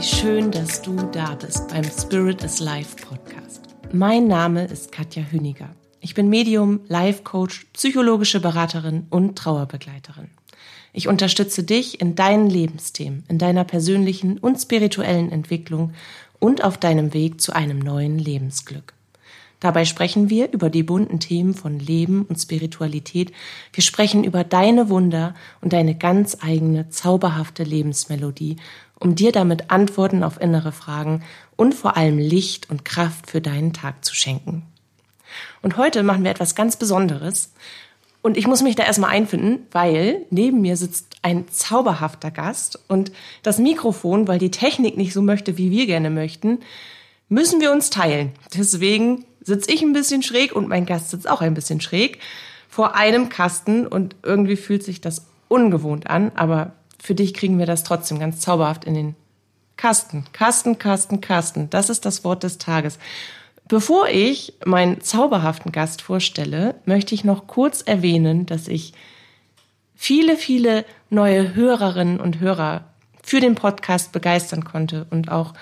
Wie schön, dass du da bist beim Spirit is Life Podcast. Mein Name ist Katja Hüniger. Ich bin Medium, Life Coach, psychologische Beraterin und Trauerbegleiterin. Ich unterstütze dich in deinen Lebensthemen, in deiner persönlichen und spirituellen Entwicklung und auf deinem Weg zu einem neuen Lebensglück. Dabei sprechen wir über die bunten Themen von Leben und Spiritualität. Wir sprechen über deine Wunder und deine ganz eigene zauberhafte Lebensmelodie, um dir damit Antworten auf innere Fragen und vor allem Licht und Kraft für deinen Tag zu schenken. Und heute machen wir etwas ganz Besonderes. Und ich muss mich da erstmal einfinden, weil neben mir sitzt ein zauberhafter Gast und das Mikrofon, weil die Technik nicht so möchte, wie wir gerne möchten, müssen wir uns teilen. Deswegen sitze ich ein bisschen schräg und mein Gast sitzt auch ein bisschen schräg vor einem Kasten und irgendwie fühlt sich das ungewohnt an, aber für dich kriegen wir das trotzdem ganz zauberhaft in den Kasten. Kasten, Kasten, Kasten. Das ist das Wort des Tages. Bevor ich meinen zauberhaften Gast vorstelle, möchte ich noch kurz erwähnen, dass ich viele, viele neue Hörerinnen und Hörer für den Podcast begeistern konnte und auch,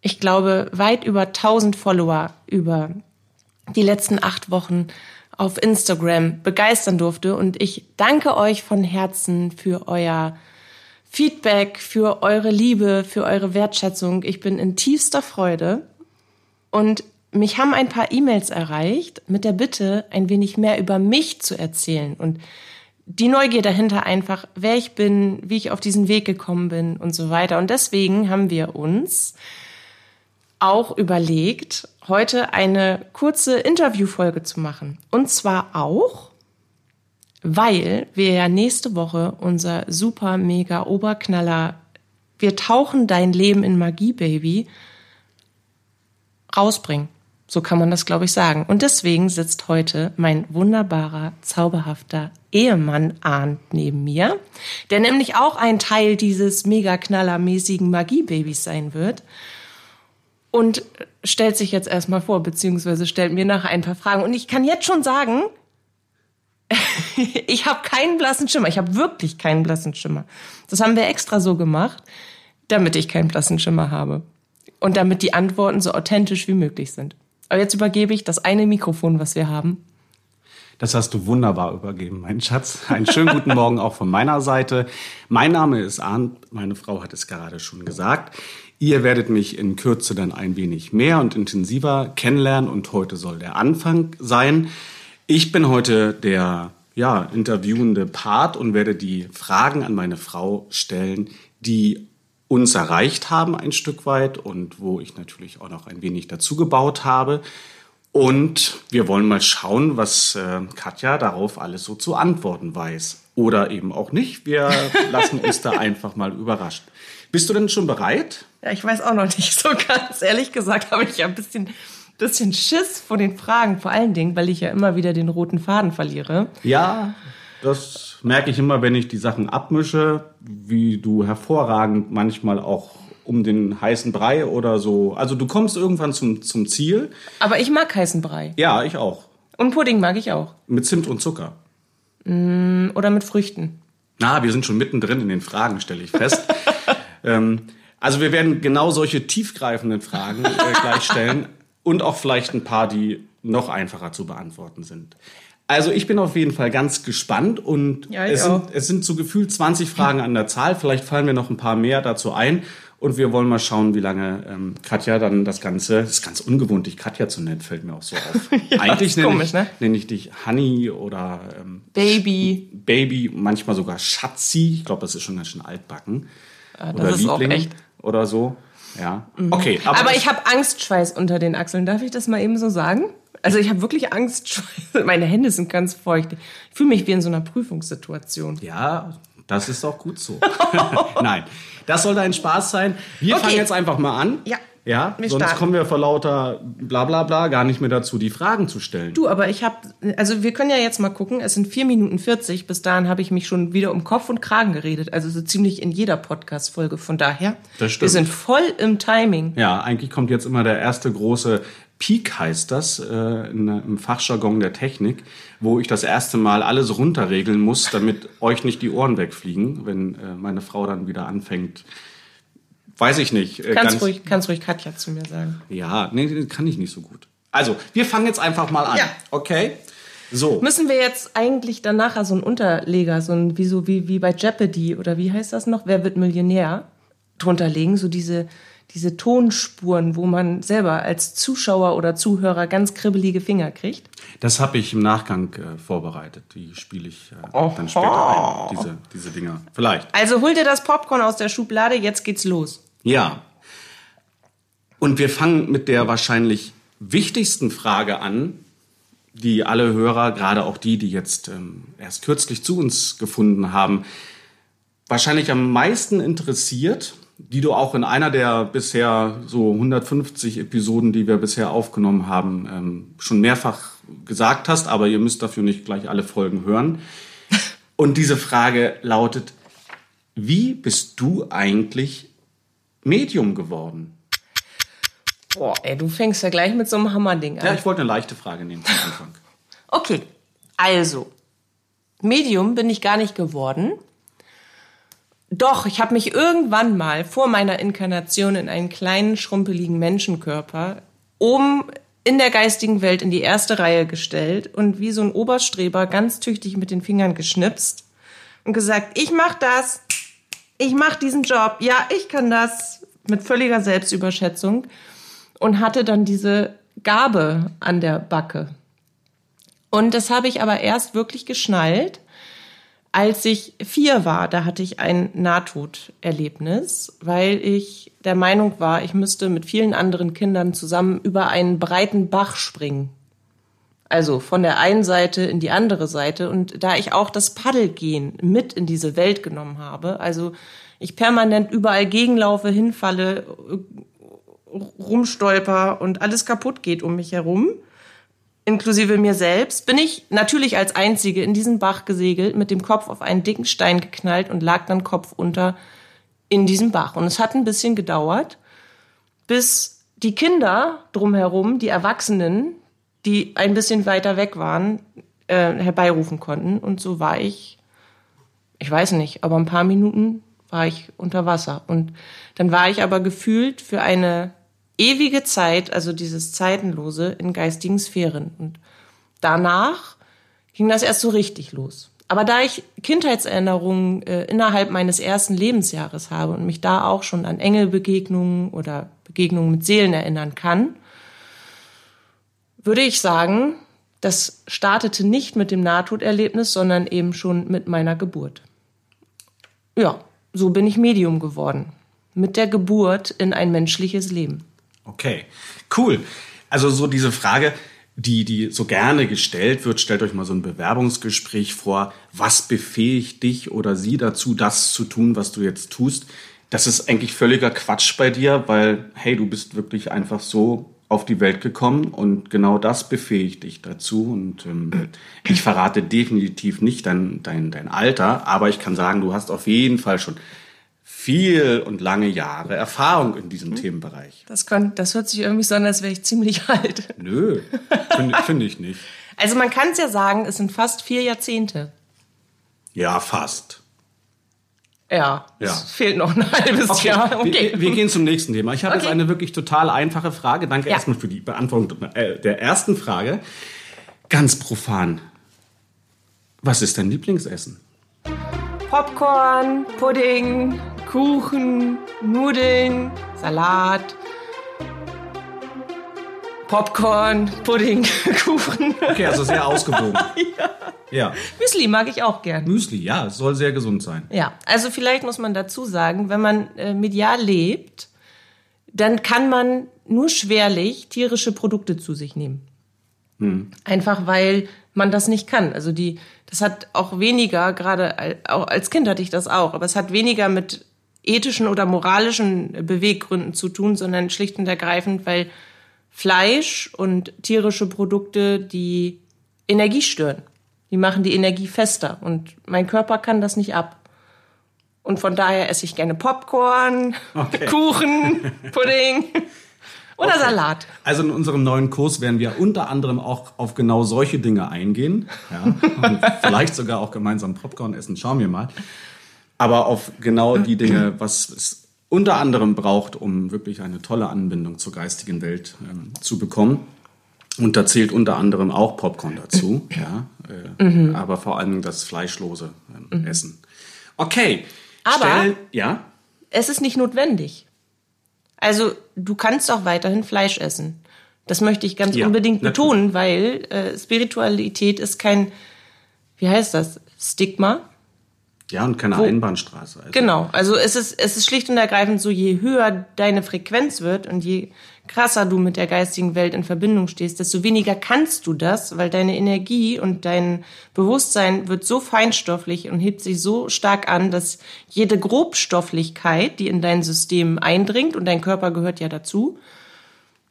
ich glaube, weit über 1000 Follower über die letzten acht Wochen auf Instagram begeistern durfte. Und ich danke euch von Herzen für euer Feedback, für eure Liebe, für eure Wertschätzung. Ich bin in tiefster Freude und mich haben ein paar E-Mails erreicht mit der Bitte, ein wenig mehr über mich zu erzählen und die Neugier dahinter einfach, wer ich bin, wie ich auf diesen Weg gekommen bin und so weiter. Und deswegen haben wir uns auch überlegt, heute eine kurze Interviewfolge zu machen. Und zwar auch, weil wir ja nächste Woche unser super mega Oberknaller Wir tauchen dein Leben in Magie, Baby rausbringen. So kann man das, glaube ich, sagen. Und deswegen sitzt heute mein wunderbarer, zauberhafter Ehemann Arndt neben mir, der nämlich auch ein Teil dieses mega knallermäßigen Magiebabys sein wird. Und stellt sich jetzt erstmal vor, beziehungsweise stellt mir nachher ein paar Fragen. Und ich kann jetzt schon sagen, ich habe keinen blassen Schimmer. Ich habe wirklich keinen blassen Schimmer. Das haben wir extra so gemacht, damit ich keinen blassen Schimmer habe und damit die Antworten so authentisch wie möglich sind. Aber jetzt übergebe ich das eine Mikrofon, was wir haben. Das hast du wunderbar übergeben, mein Schatz. Einen schönen guten Morgen auch von meiner Seite. Mein Name ist Arndt, meine Frau hat es gerade schon gesagt. Ihr werdet mich in Kürze dann ein wenig mehr und intensiver kennenlernen und heute soll der Anfang sein. Ich bin heute der ja, interviewende Part und werde die Fragen an meine Frau stellen, die uns erreicht haben ein Stück weit und wo ich natürlich auch noch ein wenig dazu gebaut habe. Und wir wollen mal schauen, was äh, Katja darauf alles so zu antworten weiß. Oder eben auch nicht. Wir lassen uns da einfach mal überrascht. Bist du denn schon bereit? Ja, ich weiß auch noch nicht so ganz. Ehrlich gesagt habe ich ja ein bisschen, bisschen Schiss vor den Fragen. Vor allen Dingen, weil ich ja immer wieder den roten Faden verliere. Ja, das merke ich immer, wenn ich die Sachen abmische, wie du hervorragend manchmal auch um den heißen Brei oder so. Also du kommst irgendwann zum, zum Ziel. Aber ich mag heißen Brei. Ja, ich auch. Und Pudding mag ich auch. Mit Zimt und Zucker. Mm, oder mit Früchten. Na, wir sind schon mittendrin in den Fragen, stelle ich fest. ähm, also wir werden genau solche tiefgreifenden Fragen äh, gleich stellen und auch vielleicht ein paar, die noch einfacher zu beantworten sind. Also ich bin auf jeden Fall ganz gespannt und ja, es, sind, es sind so gefühlt 20 Fragen an der Zahl. Vielleicht fallen mir noch ein paar mehr dazu ein. Und wir wollen mal schauen, wie lange ähm, Katja dann das Ganze, das ist ganz ungewohnt, dich Katja zu nennen, fällt mir auch so auf. ja, Eigentlich nenne, komisch, ich, ne? nenne ich dich Honey oder ähm, Baby. Baby, manchmal sogar Schatzi. Ich glaube, das ist schon ganz schön altbacken. Das oder Liebling oder so. Ja. Mhm. Okay. Aber, aber ich habe Angstschweiß unter den Achseln. Darf ich das mal eben so sagen? Also ich habe wirklich Angst. Meine Hände sind ganz feucht. Ich fühle mich wie in so einer Prüfungssituation. Ja, das ist auch gut so. Nein, das sollte ein Spaß sein. Wir okay. fangen jetzt einfach mal an. Ja. Ja, wir sonst starten. kommen wir vor lauter bla bla bla gar nicht mehr dazu, die Fragen zu stellen. Du, aber ich habe, also wir können ja jetzt mal gucken, es sind vier Minuten 40, bis dahin habe ich mich schon wieder um Kopf und Kragen geredet, also so ziemlich in jeder Podcast-Folge, von daher, das stimmt. wir sind voll im Timing. Ja, eigentlich kommt jetzt immer der erste große Peak heißt das äh, in, im Fachjargon der Technik, wo ich das erste Mal alles runterregeln muss, damit euch nicht die Ohren wegfliegen, wenn äh, meine Frau dann wieder anfängt, weiß ich nicht. Äh, kannst, ruhig, kannst ruhig Katja zu mir sagen. Ja, nee, kann ich nicht so gut. Also, wir fangen jetzt einfach mal an. Ja. Okay? So. Müssen wir jetzt eigentlich dann nachher so einen Unterleger, so ein, wie, so, wie, wie bei Jeopardy oder wie heißt das noch? Wer wird Millionär? drunter legen, so diese, diese Tonspuren, wo man selber als Zuschauer oder Zuhörer ganz kribbelige Finger kriegt? Das habe ich im Nachgang äh, vorbereitet. Die spiele ich äh, dann später ein, diese, diese Dinger. Vielleicht. Also hol dir das Popcorn aus der Schublade, jetzt geht's los. Ja. Und wir fangen mit der wahrscheinlich wichtigsten Frage an, die alle Hörer, gerade auch die, die jetzt ähm, erst kürzlich zu uns gefunden haben, wahrscheinlich am meisten interessiert die du auch in einer der bisher so 150 Episoden, die wir bisher aufgenommen haben, ähm, schon mehrfach gesagt hast, aber ihr müsst dafür nicht gleich alle Folgen hören. Und diese Frage lautet, wie bist du eigentlich Medium geworden? Boah, ey, du fängst ja gleich mit so einem Hammerding an. Ja, ich wollte eine leichte Frage nehmen zum Anfang. okay, also, Medium bin ich gar nicht geworden. Doch, ich habe mich irgendwann mal vor meiner Inkarnation in einen kleinen, schrumpeligen Menschenkörper oben in der geistigen Welt in die erste Reihe gestellt und wie so ein Oberstreber ganz tüchtig mit den Fingern geschnipst und gesagt, ich mach das, ich mach diesen Job, ja, ich kann das, mit völliger Selbstüberschätzung. Und hatte dann diese Gabe an der Backe. Und das habe ich aber erst wirklich geschnallt, als ich vier war, da hatte ich ein Nahtoderlebnis, weil ich der Meinung war, ich müsste mit vielen anderen Kindern zusammen über einen breiten Bach springen. Also von der einen Seite in die andere Seite. Und da ich auch das Paddelgehen mit in diese Welt genommen habe, also ich permanent überall gegenlaufe, hinfalle, rumstolper und alles kaputt geht um mich herum, inklusive mir selbst, bin ich natürlich als Einzige in diesen Bach gesegelt, mit dem Kopf auf einen dicken Stein geknallt und lag dann Kopf unter in diesem Bach. Und es hat ein bisschen gedauert, bis die Kinder drumherum, die Erwachsenen, die ein bisschen weiter weg waren, äh, herbeirufen konnten. Und so war ich, ich weiß nicht, aber ein paar Minuten war ich unter Wasser. Und dann war ich aber gefühlt für eine ewige Zeit, also dieses Zeitenlose in geistigen Sphären. Und danach ging das erst so richtig los. Aber da ich Kindheitserinnerungen äh, innerhalb meines ersten Lebensjahres habe und mich da auch schon an Engelbegegnungen oder Begegnungen mit Seelen erinnern kann, würde ich sagen, das startete nicht mit dem Nahtoderlebnis, sondern eben schon mit meiner Geburt. Ja, so bin ich Medium geworden. Mit der Geburt in ein menschliches Leben. Okay, cool. Also so diese Frage, die, die so gerne gestellt wird, stellt euch mal so ein Bewerbungsgespräch vor. Was befähigt dich oder sie dazu, das zu tun, was du jetzt tust? Das ist eigentlich völliger Quatsch bei dir, weil, hey, du bist wirklich einfach so auf die Welt gekommen und genau das befähigt dich dazu. Und ähm, ich verrate definitiv nicht dein, dein, dein Alter, aber ich kann sagen, du hast auf jeden Fall schon viel und lange Jahre Erfahrung in diesem mhm. Themenbereich. Das, kann, das hört sich irgendwie so an, als wäre ich ziemlich alt. Nö, finde find ich nicht. Also man kann es ja sagen, es sind fast vier Jahrzehnte. Ja, fast. Ja, ja. es fehlt noch ein halbes okay. Jahr. Okay. Wir, wir, gehen zum nächsten Thema. Ich habe okay. jetzt eine wirklich total einfache Frage. Danke ja. erstmal für die Beantwortung äh, der ersten Frage. Ganz profan. Was ist dein Lieblingsessen? Popcorn, Pudding, Kuchen, Nudeln, Salat, Popcorn, Pudding, Kuchen. Okay, also sehr ausgewogen. ja. ja. Müsli mag ich auch gern. Müsli, ja, soll sehr gesund sein. Ja, also vielleicht muss man dazu sagen, wenn man äh, medial lebt, dann kann man nur schwerlich tierische Produkte zu sich nehmen. Hm. Einfach weil man das nicht kann. Also die, das hat auch weniger, gerade auch als Kind hatte ich das auch, aber es hat weniger mit ethischen oder moralischen Beweggründen zu tun, sondern schlicht und ergreifend, weil Fleisch und tierische Produkte die Energie stören. Die machen die Energie fester und mein Körper kann das nicht ab. Und von daher esse ich gerne Popcorn, okay. Kuchen, Pudding. Oder okay. Salat. Also in unserem neuen Kurs werden wir unter anderem auch auf genau solche Dinge eingehen. Ja, und vielleicht sogar auch gemeinsam Popcorn essen. Schauen wir mal. Aber auf genau die Dinge, was ist unter anderem braucht, um wirklich eine tolle Anbindung zur geistigen Welt ähm, zu bekommen. Und da zählt unter anderem auch Popcorn dazu, ja, äh, mhm. aber vor allem das fleischlose ähm, mhm. Essen. Okay. Aber stell, ja? es ist nicht notwendig. Also du kannst auch weiterhin Fleisch essen. Das möchte ich ganz ja, unbedingt betonen, weil äh, Spiritualität ist kein, wie heißt das, Stigma. Ja, und keine Wo, Einbahnstraße. Also. Genau, also es ist, es ist schlicht und ergreifend so, je höher deine Frequenz wird und je krasser du mit der geistigen Welt in Verbindung stehst, desto weniger kannst du das, weil deine Energie und dein Bewusstsein wird so feinstofflich und hebt sich so stark an, dass jede Grobstofflichkeit, die in dein System eindringt, und dein Körper gehört ja dazu,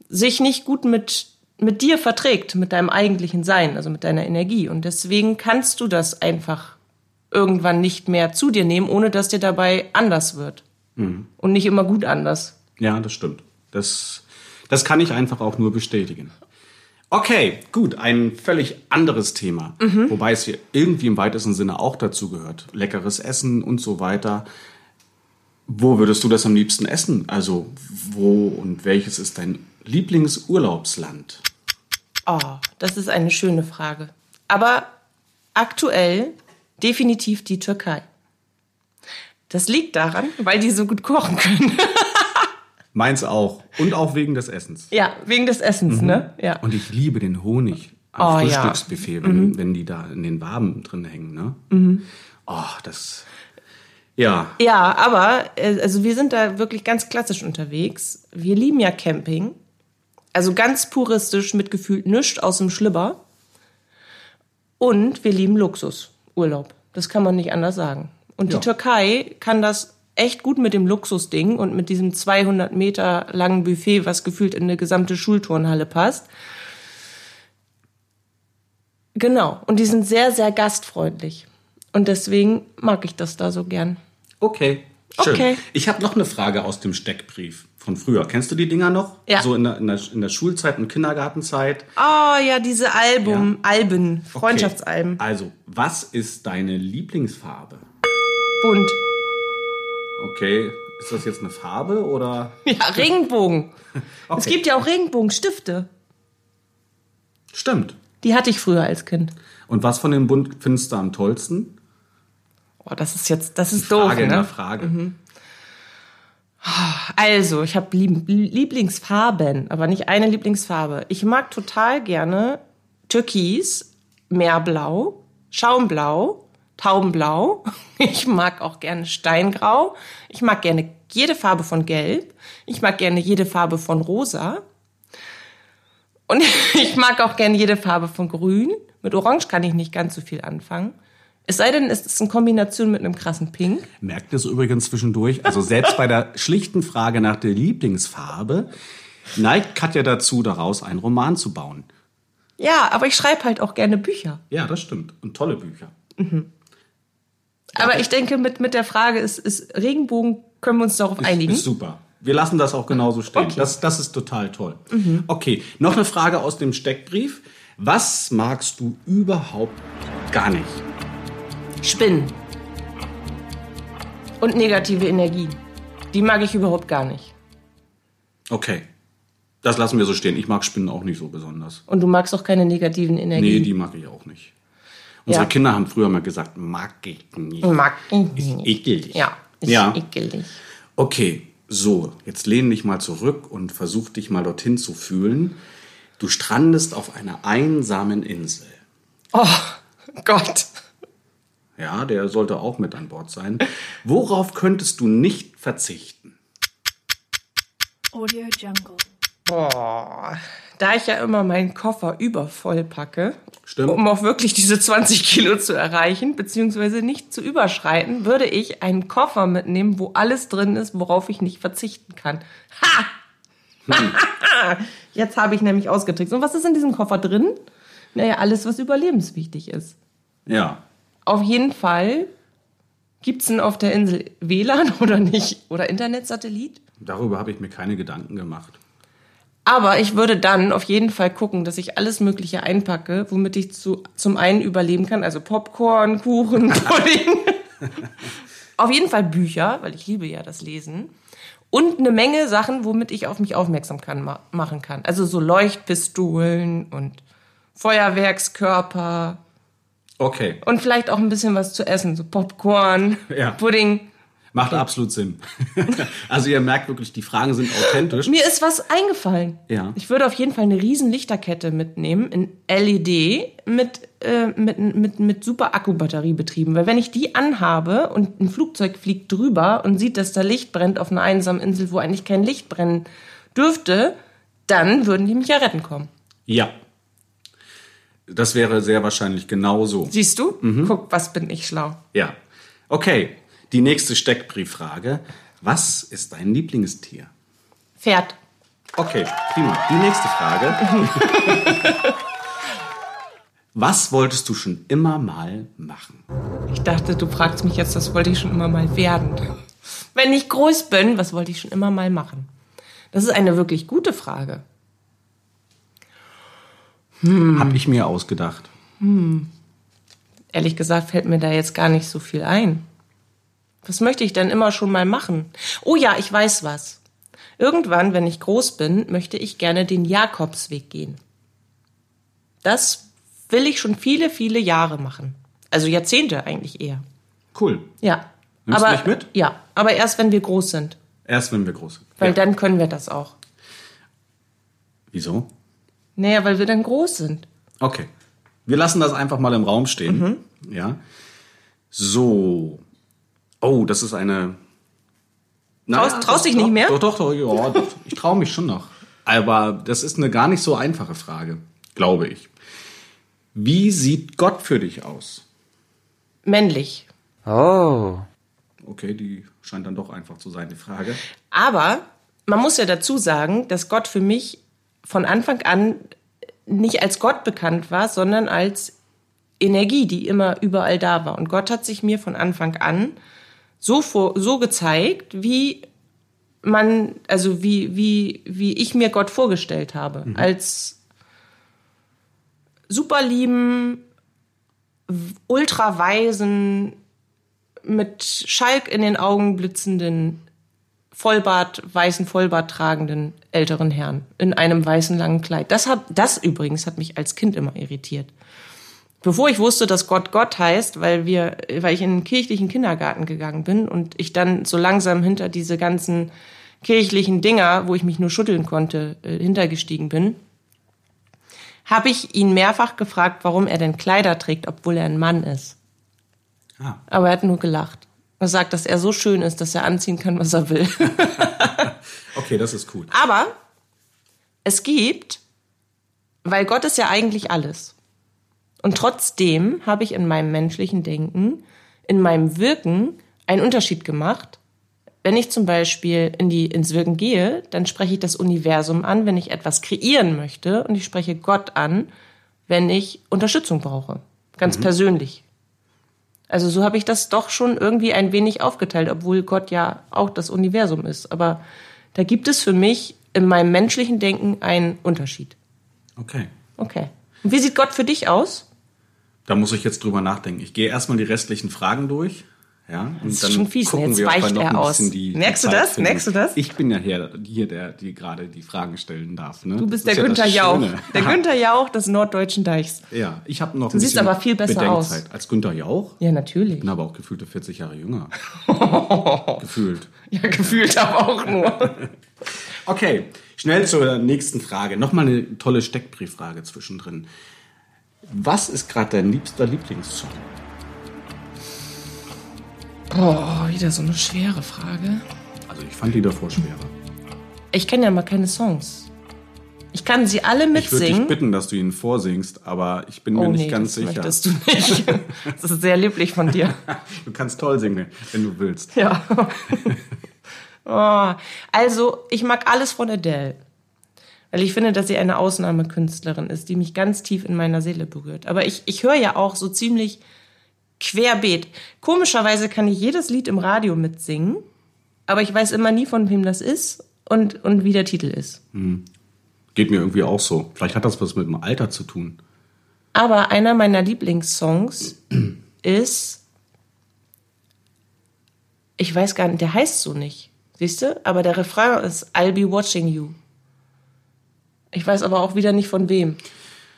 sich nicht gut mit, mit dir verträgt, mit deinem eigentlichen Sein, also mit deiner Energie. Und deswegen kannst du das einfach irgendwann nicht mehr zu dir nehmen, ohne dass dir dabei anders wird. Mhm. Und nicht immer gut anders. Ja, das stimmt. Das, das kann ich einfach auch nur bestätigen. Okay, gut, ein völlig anderes Thema, mhm. wobei es hier irgendwie im weitesten Sinne auch dazu gehört. Leckeres Essen und so weiter. Wo würdest du das am liebsten essen? Also, wo und welches ist dein Lieblingsurlaubsland? Oh, das ist eine schöne Frage. Aber aktuell definitiv die Türkei. Das liegt daran, weil die so gut kochen können. Meins auch. Und auch wegen des Essens. Ja, wegen des Essens, mhm. ne? Ja. Und ich liebe den Honig am oh, Frühstücksbuffet, ja. wenn, mhm. wenn die da in den Waben drin hängen, ne? Mhm. Oh, das. Ja. Ja, aber äh, also wir sind da wirklich ganz klassisch unterwegs. Wir lieben ja Camping. Also ganz puristisch mit gefühlt nichts aus dem Schlibber. Und wir lieben Luxus, Urlaub. Das kann man nicht anders sagen. Und ja. die Türkei kann das echt gut mit dem Luxusding und mit diesem 200 Meter langen Buffet, was gefühlt in eine gesamte Schulturnhalle passt. Genau. Und die sind sehr, sehr gastfreundlich. Und deswegen mag ich das da so gern. Okay. Schön. Okay. Ich habe noch eine Frage aus dem Steckbrief von früher. Kennst du die Dinger noch? Ja. So in der, in der, in der Schulzeit und Kindergartenzeit. Oh ja, diese Album, ja. Alben, Freundschaftsalben. Okay. Also, was ist deine Lieblingsfarbe? Bunt. Okay, ist das jetzt eine Farbe oder? Ja, Regenbogen. okay. Es gibt ja auch Regenbogenstifte. Stimmt. Die hatte ich früher als Kind. Und was von dem Bund findest du am tollsten? Oh, das ist jetzt, das ist Frage doof, Frage ne? Frage. Mhm. Also, ich habe Lieblingsfarben, aber nicht eine Lieblingsfarbe. Ich mag total gerne Türkis, Meerblau, Schaumblau, Taubenblau. Ich mag auch gerne Steingrau. Ich mag gerne jede Farbe von Gelb. Ich mag gerne jede Farbe von Rosa. Und ich mag auch gerne jede Farbe von Grün. Mit Orange kann ich nicht ganz so viel anfangen. Es sei denn, es ist in Kombination mit einem krassen Pink. Merkt ihr es übrigens zwischendurch? Also selbst bei der schlichten Frage nach der Lieblingsfarbe neigt Katja dazu, daraus einen Roman zu bauen. Ja, aber ich schreibe halt auch gerne Bücher. Ja, das stimmt. Und tolle Bücher. Mhm. Aber ich denke, mit, mit der Frage ist, ist Regenbogen, können wir uns darauf ist, einigen? Ist super. Wir lassen das auch genauso stehen. Okay. Das, das ist total toll. Mhm. Okay, noch eine Frage aus dem Steckbrief. Was magst du überhaupt gar nicht? Spinnen. Und negative Energie. Die mag ich überhaupt gar nicht. Okay. Das lassen wir so stehen. Ich mag Spinnen auch nicht so besonders. Und du magst auch keine negativen Energien? Nee, die mag ich auch nicht. Unsere ja. Kinder haben früher mal gesagt, mag ich nicht. Mag ich nicht. Ist ekelig. Ja, ist ja. ekelig. Okay, so, jetzt lehn dich mal zurück und versuch dich mal dorthin zu fühlen. Du strandest auf einer einsamen Insel. Oh Gott. Ja, der sollte auch mit an Bord sein. Worauf könntest du nicht verzichten? Audio Jungle. Boah, da ich ja immer meinen Koffer übervoll packe, Stimmt. um auch wirklich diese 20 Kilo zu erreichen, beziehungsweise nicht zu überschreiten, würde ich einen Koffer mitnehmen, wo alles drin ist, worauf ich nicht verzichten kann. Ha! Hm. Jetzt habe ich nämlich ausgetrickst. Und was ist in diesem Koffer drin? Naja, alles, was überlebenswichtig ist. Ja. Auf jeden Fall gibt es denn auf der Insel WLAN oder nicht? Oder Internetsatellit? Darüber habe ich mir keine Gedanken gemacht. Aber ich würde dann auf jeden Fall gucken, dass ich alles Mögliche einpacke, womit ich zu, zum einen überleben kann. Also Popcorn, Kuchen, Pudding. Auf jeden Fall Bücher, weil ich liebe ja das Lesen. Und eine Menge Sachen, womit ich auf mich aufmerksam kann, ma machen kann. Also so Leuchtpistolen und Feuerwerkskörper. Okay. Und vielleicht auch ein bisschen was zu essen, so Popcorn, ja. Pudding. Macht absolut Sinn. also ihr merkt wirklich, die Fragen sind authentisch. Mir ist was eingefallen. Ja. Ich würde auf jeden Fall eine riesen Lichterkette mitnehmen in LED mit, äh, mit, mit, mit super Akkubatterie betrieben. Weil wenn ich die anhabe und ein Flugzeug fliegt drüber und sieht, dass da Licht brennt auf einer einsamen Insel, wo eigentlich kein Licht brennen dürfte, dann würden die mich ja retten kommen. Ja. Das wäre sehr wahrscheinlich genau so. Siehst du? Mhm. Guck, was bin ich schlau. Ja. Okay. Die nächste Steckbrieffrage. Was ist dein Lieblingstier? Pferd. Okay, prima. Die nächste Frage. Was wolltest du schon immer mal machen? Ich dachte, du fragst mich jetzt, was wollte ich schon immer mal werden? Wenn ich groß bin, was wollte ich schon immer mal machen? Das ist eine wirklich gute Frage. Hm. Hab ich mir ausgedacht. Hm. Ehrlich gesagt fällt mir da jetzt gar nicht so viel ein. Was möchte ich denn immer schon mal machen? Oh ja, ich weiß was. Irgendwann, wenn ich groß bin, möchte ich gerne den Jakobsweg gehen. Das will ich schon viele, viele Jahre machen. Also Jahrzehnte eigentlich eher. Cool. Ja. Nimmst aber, du mich mit? Ja, aber erst wenn wir groß sind. Erst wenn wir groß sind. Weil ja. dann können wir das auch. Wieso? Naja, weil wir dann groß sind. Okay. Wir lassen das einfach mal im Raum stehen. Mhm. Ja. So. Oh, das ist eine. Naja, traust, traust dich nicht mehr? Doch, doch, doch, ja, doch. Ich traue mich schon noch. Aber das ist eine gar nicht so einfache Frage, glaube ich. Wie sieht Gott für dich aus? Männlich. Oh. Okay, die scheint dann doch einfach zu sein, die Frage. Aber man muss ja dazu sagen, dass Gott für mich von Anfang an nicht als Gott bekannt war, sondern als Energie, die immer überall da war. Und Gott hat sich mir von Anfang an so, vor, so gezeigt, wie man, also wie, wie, wie ich mir Gott vorgestellt habe. Mhm. Als super lieben, ultraweisen, mit Schalk in den Augen blitzenden, Vollbart, weißen Vollbart tragenden älteren Herrn in einem weißen langen Kleid. Das hat, das übrigens hat mich als Kind immer irritiert bevor ich wusste, dass Gott Gott heißt, weil wir, weil ich in einen kirchlichen Kindergarten gegangen bin und ich dann so langsam hinter diese ganzen kirchlichen Dinger, wo ich mich nur schütteln konnte, äh, hintergestiegen bin, habe ich ihn mehrfach gefragt, warum er denn Kleider trägt, obwohl er ein Mann ist. Ah. Aber er hat nur gelacht. Er sagt, dass er so schön ist, dass er anziehen kann, was er will. okay, das ist cool. Aber es gibt, weil Gott ist ja eigentlich alles. Und trotzdem habe ich in meinem menschlichen Denken, in meinem Wirken einen Unterschied gemacht. Wenn ich zum Beispiel in die, ins Wirken gehe, dann spreche ich das Universum an, wenn ich etwas kreieren möchte. Und ich spreche Gott an, wenn ich Unterstützung brauche. Ganz mhm. persönlich. Also so habe ich das doch schon irgendwie ein wenig aufgeteilt, obwohl Gott ja auch das Universum ist. Aber da gibt es für mich in meinem menschlichen Denken einen Unterschied. Okay. Okay. Und wie sieht Gott für dich aus? Da muss ich jetzt drüber nachdenken. Ich gehe erstmal die restlichen Fragen durch. Ja, und das ist dann schon fies, gucken jetzt weicht noch er aus. Die, Merkst du das? Finden. Merkst du das? Ich bin ja hier, hier der, die gerade die Fragen stellen darf. Ne? Du bist der Günther ja Jauch. Der Günther Jauch des norddeutschen Deichs. Ja, ich habe noch Du siehst aber viel besser Bedenkzeit. aus. Als Günther Jauch? Ja, natürlich. Ich bin aber auch gefühlte 40 Jahre jünger. gefühlt. Ja, gefühlt aber auch nur. okay, schnell zur nächsten Frage. Nochmal eine tolle Steckbrieffrage zwischendrin. Was ist gerade dein liebster Lieblingssong? Boah, wieder so eine schwere Frage. Also ich fand die davor schwerer. Ich kenne ja mal keine Songs. Ich kann sie alle mitsingen. Ich würde dich bitten, dass du ihnen vorsingst, aber ich bin oh, mir nicht nee, ganz das sicher. Das du nicht. Das ist sehr lieblich von dir. du kannst toll singen, wenn du willst. Ja. oh, also, ich mag alles von Adele. Weil ich finde, dass sie eine Ausnahmekünstlerin ist, die mich ganz tief in meiner Seele berührt. Aber ich, ich höre ja auch so ziemlich querbeet. Komischerweise kann ich jedes Lied im Radio mitsingen, aber ich weiß immer nie, von wem das ist und, und wie der Titel ist. Hm. Geht mir irgendwie auch so. Vielleicht hat das was mit dem Alter zu tun. Aber einer meiner Lieblingssongs ist Ich weiß gar nicht, der heißt so nicht. Siehst du? Aber der Refrain ist I'll be watching you. Ich weiß aber auch wieder nicht von wem.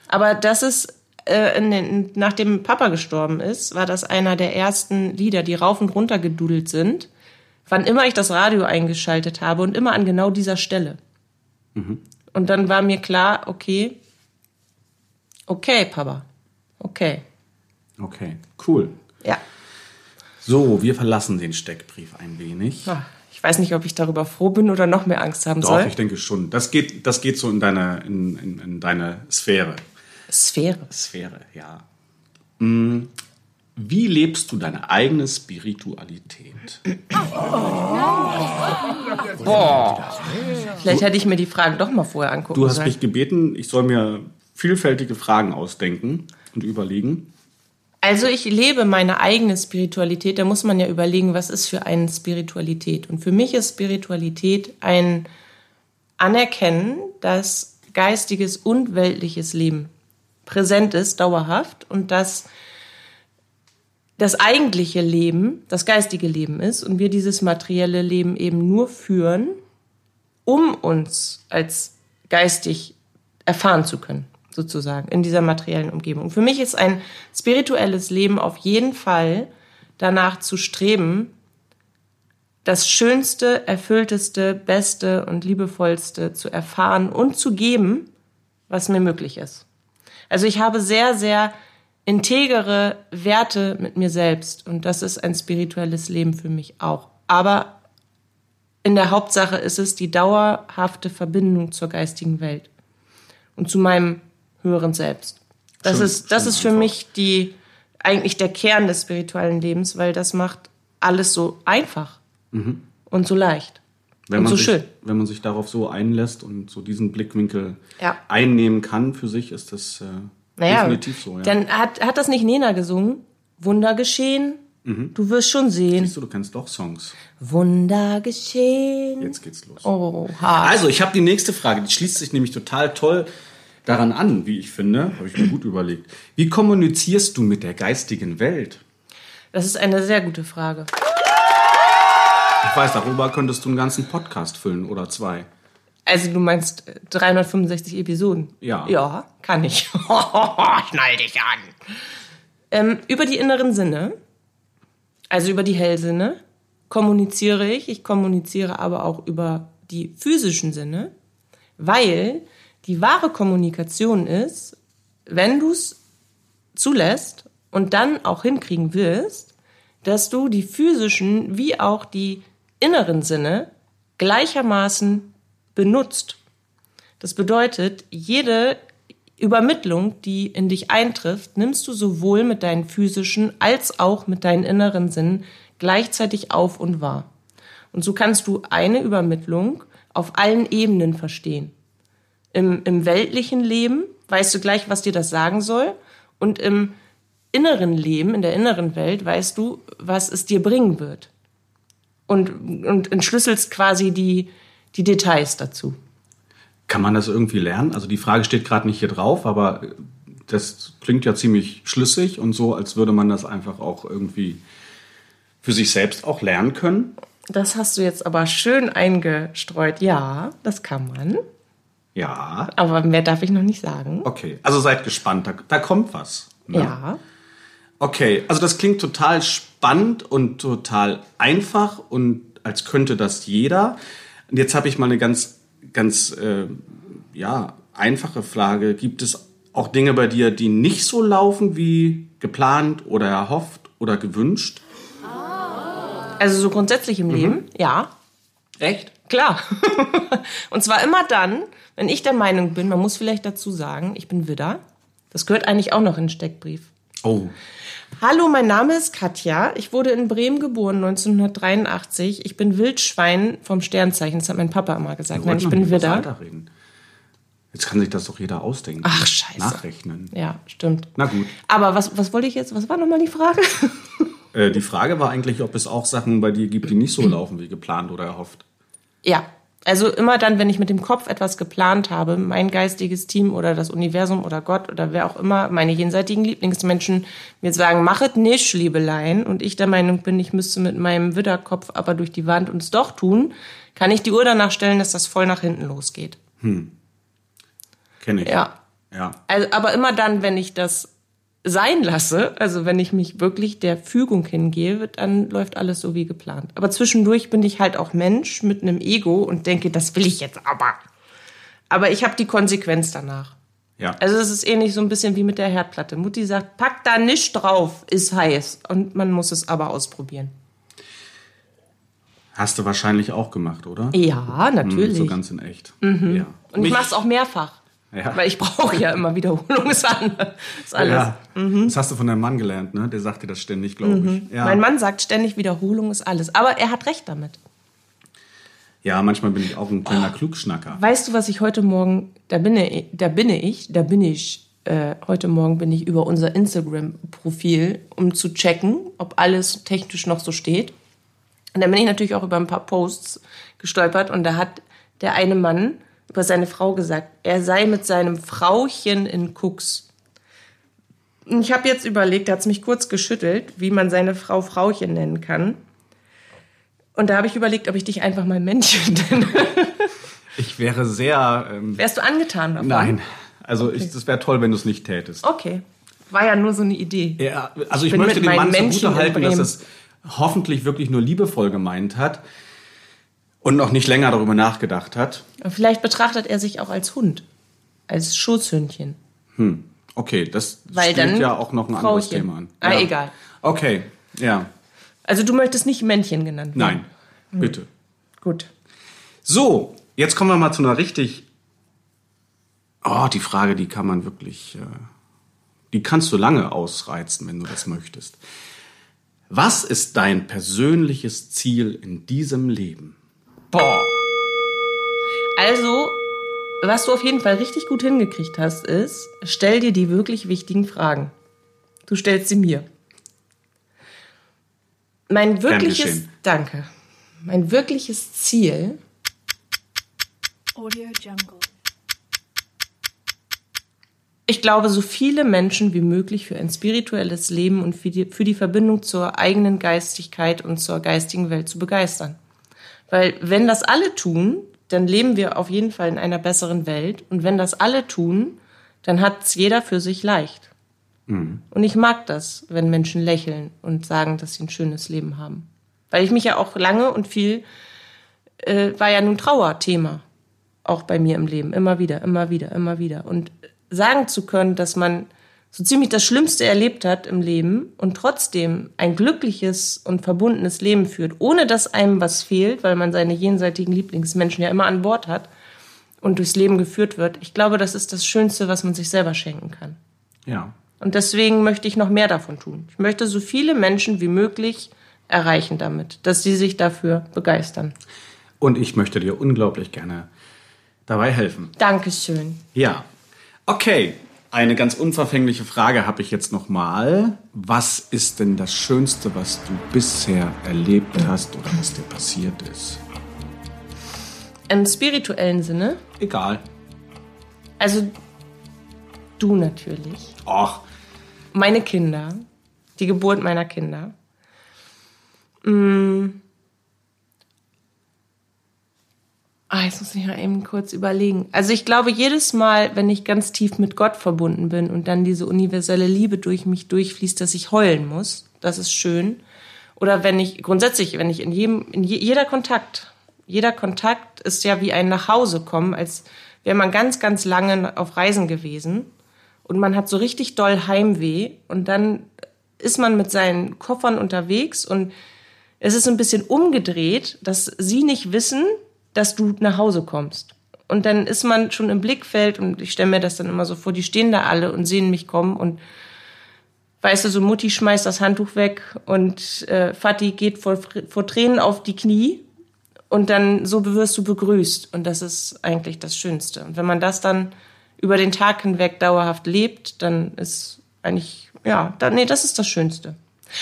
Aber das ist, äh, den, nachdem Papa gestorben ist, war das einer der ersten Lieder, die rauf und runter gedudelt sind. Wann immer ich das Radio eingeschaltet habe und immer an genau dieser Stelle. Und dann war mir klar, okay, okay, Papa, okay. Okay, cool. Ja. So, wir verlassen den Steckbrief ein wenig. Ah, Ich weiß nicht, ob ich darüber froh bin oder noch mehr Angst haben Doch, soll. ich denke schon. Das geht, das geht so in deine, in, in, in deine Sphäre. Sphäre. Sphäre, ja. Mm, Wie lebst du deine eigene Spiritualität? Vielleicht hätte ich mir die Fragen doch mal vorher angucken Du hast sollen. mich gebeten, ich soll mir vielfältige Fragen ausdenken und überlegen. Also ich lebe meine eigene Spiritualität. Da muss man ja überlegen, was ist für einen Spiritualität. Und für mich ist Spiritualität ein Anerkennen, dass geistiges und weltliches Leben präsent ist, dauerhaft, und dass das eigentliche Leben das geistige Leben ist und wir dieses materielle Leben eben nur führen, um uns als geistig erfahren zu können, sozusagen, in dieser materiellen Umgebung. Für mich ist ein spirituelles Leben auf jeden Fall danach zu streben, das Schönste, Erfüllteste, Beste und Liebevollste zu erfahren und zu geben, was mir möglich ist. Also ich habe sehr, sehr integere Werte mit mir selbst und das ist ein spirituelles Leben für mich auch. Aber in der Hauptsache ist es die dauerhafte Verbindung zur geistigen Welt und zu meinem höheren Selbst. Das Schön, ist, das ist für einfach. mich die, eigentlich der Kern des spirituellen Lebens, weil das macht alles so einfach und so leicht Wenn man, so sich, schön. wenn man sich darauf so einlässt und so diesen Blickwinkel Ja. einnehmen kann für sich, ist das äh, Naja, definitiv so. Ja. dann hat, hat das nicht Nena gesungen? Wunder geschehen, Mhm. du wirst schon sehen. Siehst du, du kennst doch Songs. Wunder geschehen. Jetzt geht's los. Oha. Also, ich habe die nächste Frage, die schließt sich nämlich total toll daran an, wie ich finde. Habe ich mir gut überlegt. Wie kommunizierst du mit der geistigen Welt? Das ist eine sehr gute Frage. Ich weiß, darüber könntest du einen ganzen Podcast füllen oder zwei. Also du meinst äh, 365 Episoden? Ja. Ja, kann ich. Schnall dich an. Ähm, über die inneren Sinne, also über die Hellsinne, kommuniziere ich. Ich kommuniziere aber auch über die physischen Sinne, weil die wahre Kommunikation ist, wenn du es zulässt und dann auch hinkriegen wirst, dass du die physischen wie auch die inneren Sinne gleichermaßen benutzt. Das bedeutet, jede Übermittlung, die in dich eintrifft, nimmst du sowohl mit deinen physischen als auch mit deinen inneren Sinnen gleichzeitig auf und wahr. Und so kannst du eine Übermittlung auf allen Ebenen verstehen. Im, Im weltlichen Leben weißt du gleich, was dir das sagen soll. Und im inneren Leben, in der inneren Welt, weißt du, was es dir bringen wird. Und, und entschlüsselst quasi die, die Details dazu. Kann man das irgendwie lernen? Also die Frage steht gerade nicht hier drauf, aber das klingt ja ziemlich schlüssig und so, als würde man das einfach auch irgendwie für sich selbst auch lernen können. Das hast du jetzt aber schön eingestreut. Ja, das kann man. Ja, Aber mehr darf ich noch nicht sagen. okay. Also seid gespannt, da, da kommt was. ne? Ja. Okay, also das klingt total spannend und total einfach und als könnte das jeder. Und jetzt habe ich mal eine ganz, ganz äh, ja, einfache Frage. Gibt es auch Dinge bei dir, die nicht so laufen wie geplant oder erhofft oder gewünscht? Also so grundsätzlich im Leben, ja. Echt? Klar. Und zwar immer dann, wenn ich der Meinung bin, man muss vielleicht dazu sagen, ich bin Widder. Das gehört eigentlich auch noch in den Steckbrief. Oh, Hallo, mein Name ist Katja. Ich wurde in Bremen geboren 1983. Ich bin Wildschwein vom Sternzeichen. Das hat mein Papa immer gesagt. Nein, ich bin Widder. Jetzt kann sich das doch jeder ausdenken. Ach, scheiße. Nachrechnen. Ja, stimmt. Na gut. Aber was, was wollte ich jetzt? Was war nochmal die Frage? Äh, die Frage war eigentlich, ob es auch Sachen bei dir gibt, die nicht so laufen wie geplant oder erhofft. ja, Also immer dann, wenn ich mit dem Kopf etwas geplant habe, mein geistiges Team oder das Universum oder Gott oder wer auch immer, meine jenseitigen Lieblingsmenschen mir sagen, machet nicht, Liebelein, und ich der Meinung bin, ich müsste mit meinem Widderkopf aber durch die Wand uns doch tun, kann ich die Uhr danach stellen, dass das voll nach hinten losgeht. Kenne ich. Ja. Ja. Also, aber immer dann, wenn ich das sein lasse, also wenn ich mich wirklich der Fügung hingehe, dann läuft alles so wie geplant. Aber zwischendurch bin ich halt auch Mensch mit einem Ego und denke, das will ich jetzt aber. Aber ich habe die Konsequenz danach. Ja. Also es ist ähnlich so ein bisschen wie mit der Herdplatte. Mutti sagt, pack da nicht drauf, ist heiß. Und man muss es aber ausprobieren. Hast du wahrscheinlich auch gemacht, oder? Ja, natürlich. So ganz in echt. Ja. und ich Mich- mache es auch mehrfach. Ja. Weil ich brauche ja immer Wiederholung. Ist alles. Ja. Das hast du von deinem Mann gelernt, ne? Der sagt dir das ständig, glaube ich. Ja. Mein Mann sagt ständig, Wiederholung ist alles. Aber er hat recht damit. ja, manchmal bin ich auch ein Oh. kleiner Klugschnacker. Weißt du, was ich heute Morgen, da bin ich, da bin ich, da bin ich, äh, heute Morgen bin ich über unser Instagram-Profil, um zu checken, ob alles technisch noch so steht. Und dann bin ich natürlich auch über ein paar Posts gestolpert und da hat der eine Mann über seine Frau gesagt, er sei mit seinem Frauchen in Cooks. Und ich habe jetzt überlegt, er hat mich kurz geschüttelt, wie man seine Frau Frauchen nennen kann. Und da habe ich überlegt, ob ich dich einfach mal Männchen nenne. Ich wäre sehr. Ähm, Wärst du angetan davon? nein. Also ich, das wäre toll, wenn du es nicht tätest. Okay. War ja nur so eine Idee. Ja, also ich bin möchte dem Mann zugute halten, dass es hoffentlich wirklich nur liebevoll gemeint hat und noch nicht länger darüber nachgedacht hat. Vielleicht betrachtet er sich auch als Hund. Als Schutzhündchen. Okay, das Weil spielt ja auch noch ein anderes Frauchen. Thema an. Ah, ja. egal. Okay, ja. Also du möchtest nicht Männchen genannt werden? Nein, bitte. Gut. So, jetzt kommen wir mal zu einer richtig. Oh, die Frage, die kann man wirklich. Äh, die kannst du lange ausreizen, wenn du das möchtest. Was ist dein persönliches Ziel in diesem Leben? Boah. Also, was du auf jeden Fall richtig gut hingekriegt hast, ist, stell dir die wirklich wichtigen Fragen. Du stellst sie mir. Mein wirkliches, danke. Mein wirkliches Ziel Audio Jungle. Ich glaube, so viele Menschen wie möglich für ein spirituelles Leben und für die, für die Verbindung zur eigenen Geistigkeit und zur geistigen Welt zu begeistern. Weil wenn das alle tun, dann leben wir auf jeden Fall in einer besseren Welt. Und wenn das alle tun, dann hat es jeder für sich leicht. Und ich mag das, wenn Menschen lächeln und sagen, dass sie ein schönes Leben haben. Weil ich mich ja auch lange und viel, äh, war ja nun Trauerthema auch bei mir im Leben. Immer wieder, immer wieder, immer wieder. Und sagen zu können, dass man so ziemlich das Schlimmste erlebt hat im Leben und trotzdem ein glückliches und verbundenes Leben führt, ohne dass einem was fehlt, weil man seine jenseitigen Lieblingsmenschen ja immer an Bord hat und durchs Leben geführt wird. Ich glaube, das ist das Schönste, was man sich selber schenken kann. Ja. Und deswegen möchte ich noch mehr davon tun. Ich möchte so viele Menschen wie möglich erreichen damit, dass sie sich dafür begeistern. Und ich möchte dir unglaublich gerne dabei helfen. Dankeschön. Ja. Okay. Eine ganz unverfängliche Frage habe ich jetzt noch mal. Was ist denn das Schönste, was du bisher erlebt hast oder was dir passiert ist? Im spirituellen Sinne, Egal. also du natürlich. Och, meine Kinder, die Geburt meiner Kinder. Mm. Ah, jetzt muss ich mal eben kurz überlegen. Also ich glaube, jedes Mal, wenn ich ganz tief mit Gott verbunden bin und dann diese universelle Liebe durch mich durchfließt, dass ich heulen muss, das ist schön. Oder wenn ich grundsätzlich, wenn ich in jedem, in je, jeder Kontakt, jeder Kontakt ist ja wie ein Nachhause kommen, als wäre man ganz, ganz lange auf Reisen gewesen und man hat so richtig doll Heimweh und dann ist man mit seinen Koffern unterwegs und es ist ein bisschen umgedreht, dass sie nicht wissen, dass du nach Hause kommst. Und dann ist man schon im Blickfeld und ich stelle mir das dann immer so vor, die stehen da alle und sehen mich kommen und weißt du, so Mutti schmeißt das Handtuch weg und äh, Vati geht vor, vor Tränen auf die Knie und dann so wirst du begrüßt und das ist eigentlich das Schönste. Und wenn man das dann über den Tag hinweg dauerhaft lebt, dann ist eigentlich, ja, dann, nee, das ist das Schönste.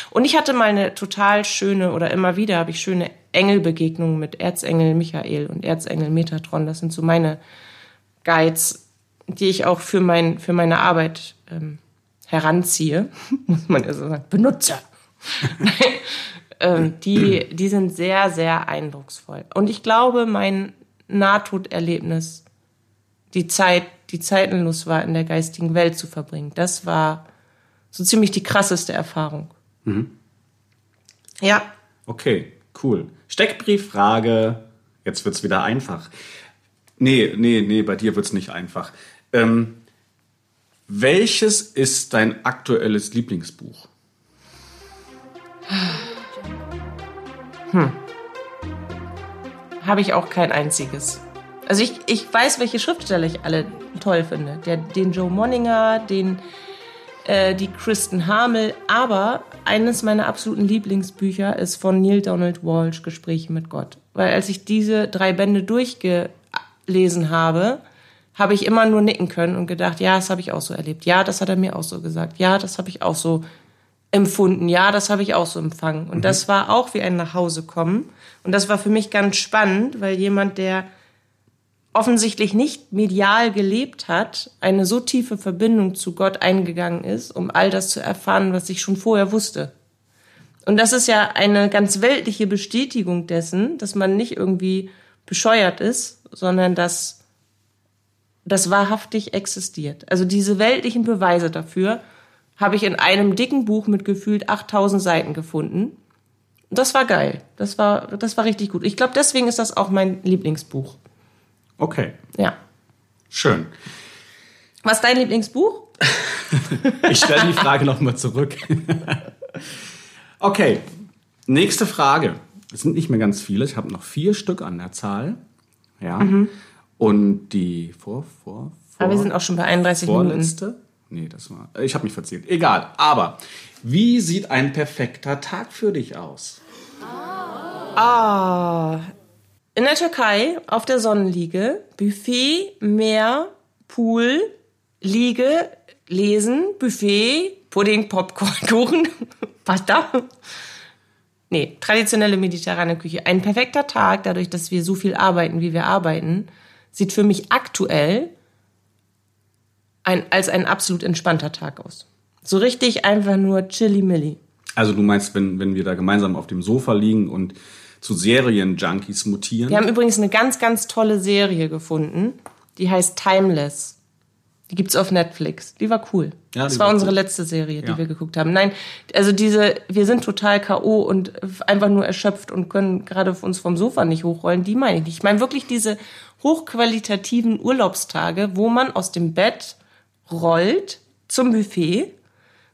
Und ich hatte mal eine total schöne, oder immer wieder habe ich schöne Engelbegegnungen mit Erzengel Michael und Erzengel Metatron. Das sind so meine Guides, die ich auch für, mein, für meine Arbeit ähm, heranziehe, muss man ja so sagen, benutze. ähm, die, die sind sehr, sehr eindrucksvoll. Und ich glaube, mein Nahtoderlebnis, die Zeit, die zeitenlos war, in der geistigen Welt zu verbringen, das war so ziemlich die krasseste Erfahrung. Mhm. Ja. Okay, cool. Steckbrieffrage. Jetzt wird's wieder einfach. Nee, nee, nee, bei dir wird's nicht einfach. Ähm, welches ist dein aktuelles Lieblingsbuch? Hm. Habe ich auch kein einziges. Also ich, ich weiß, welche Schriftsteller ich alle toll finde. Der, den Joe Monninger, den äh, die Kristen Hamel. Aber eines meiner absoluten Lieblingsbücher ist von Neil Donald Walsh, Gespräche mit Gott. Weil als ich diese drei Bände durchgelesen habe, habe ich immer nur nicken können und gedacht, ja, das habe ich auch so erlebt. Ja, das hat er mir auch so gesagt. Ja, das habe ich auch so empfunden. Ja, das habe ich auch so empfangen. Und mhm. das war auch wie ein Nachhausekommen. Und das war für mich ganz spannend, weil jemand, der offensichtlich nicht medial gelebt hat, eine so tiefe Verbindung zu Gott eingegangen ist, um all das zu erfahren, was ich schon vorher wusste. Und das ist ja eine ganz weltliche Bestätigung dessen, dass man nicht irgendwie bescheuert ist, sondern dass das wahrhaftig existiert. Also diese weltlichen Beweise dafür habe ich in einem dicken Buch mit gefühlt 8000 Seiten gefunden. Das war geil. Das war, das war richtig gut. Ich glaube, deswegen ist das auch mein Lieblingsbuch. Okay. Ja. Schön. Was ist dein Lieblingsbuch? ich stelle die Frage nochmal zurück. okay. Nächste Frage. Es sind nicht mehr ganz viele. Ich habe noch vier Stück an der Zahl. Ja. Mhm. Und die vor, vor, vor. Aber wir sind auch schon bei 31 vorletzte? Minuten. Nee, das war. Ich habe mich verzählt. Egal. Aber wie sieht ein perfekter Tag für dich aus? Ah. In der Türkei auf der Sonnenliege, Buffet, Meer, Pool, Liege, Lesen, Buffet, Pudding, Popcorn, Kuchen, Pasta. Nee, traditionelle mediterrane Küche. Ein perfekter Tag, dadurch, dass wir so viel arbeiten, wie wir arbeiten, sieht für mich aktuell ein, als ein absolut entspannter Tag aus. So richtig einfach nur chilly-milly. Also du meinst, wenn, wenn wir da gemeinsam auf dem Sofa liegen und zu Serienjunkies mutieren? Wir haben übrigens eine ganz, ganz tolle Serie gefunden. Die heißt Timeless. Die gibt's auf Netflix. Die war cool. Ja, das war, war unsere cool. letzte Serie, die ja. wir geguckt haben. Nein, also diese, wir sind total K.O. und einfach nur erschöpft und können gerade uns vom Sofa nicht hochrollen. Die meine ich nicht. Ich meine wirklich diese hochqualitativen Urlaubstage, wo man aus dem Bett rollt zum Buffet,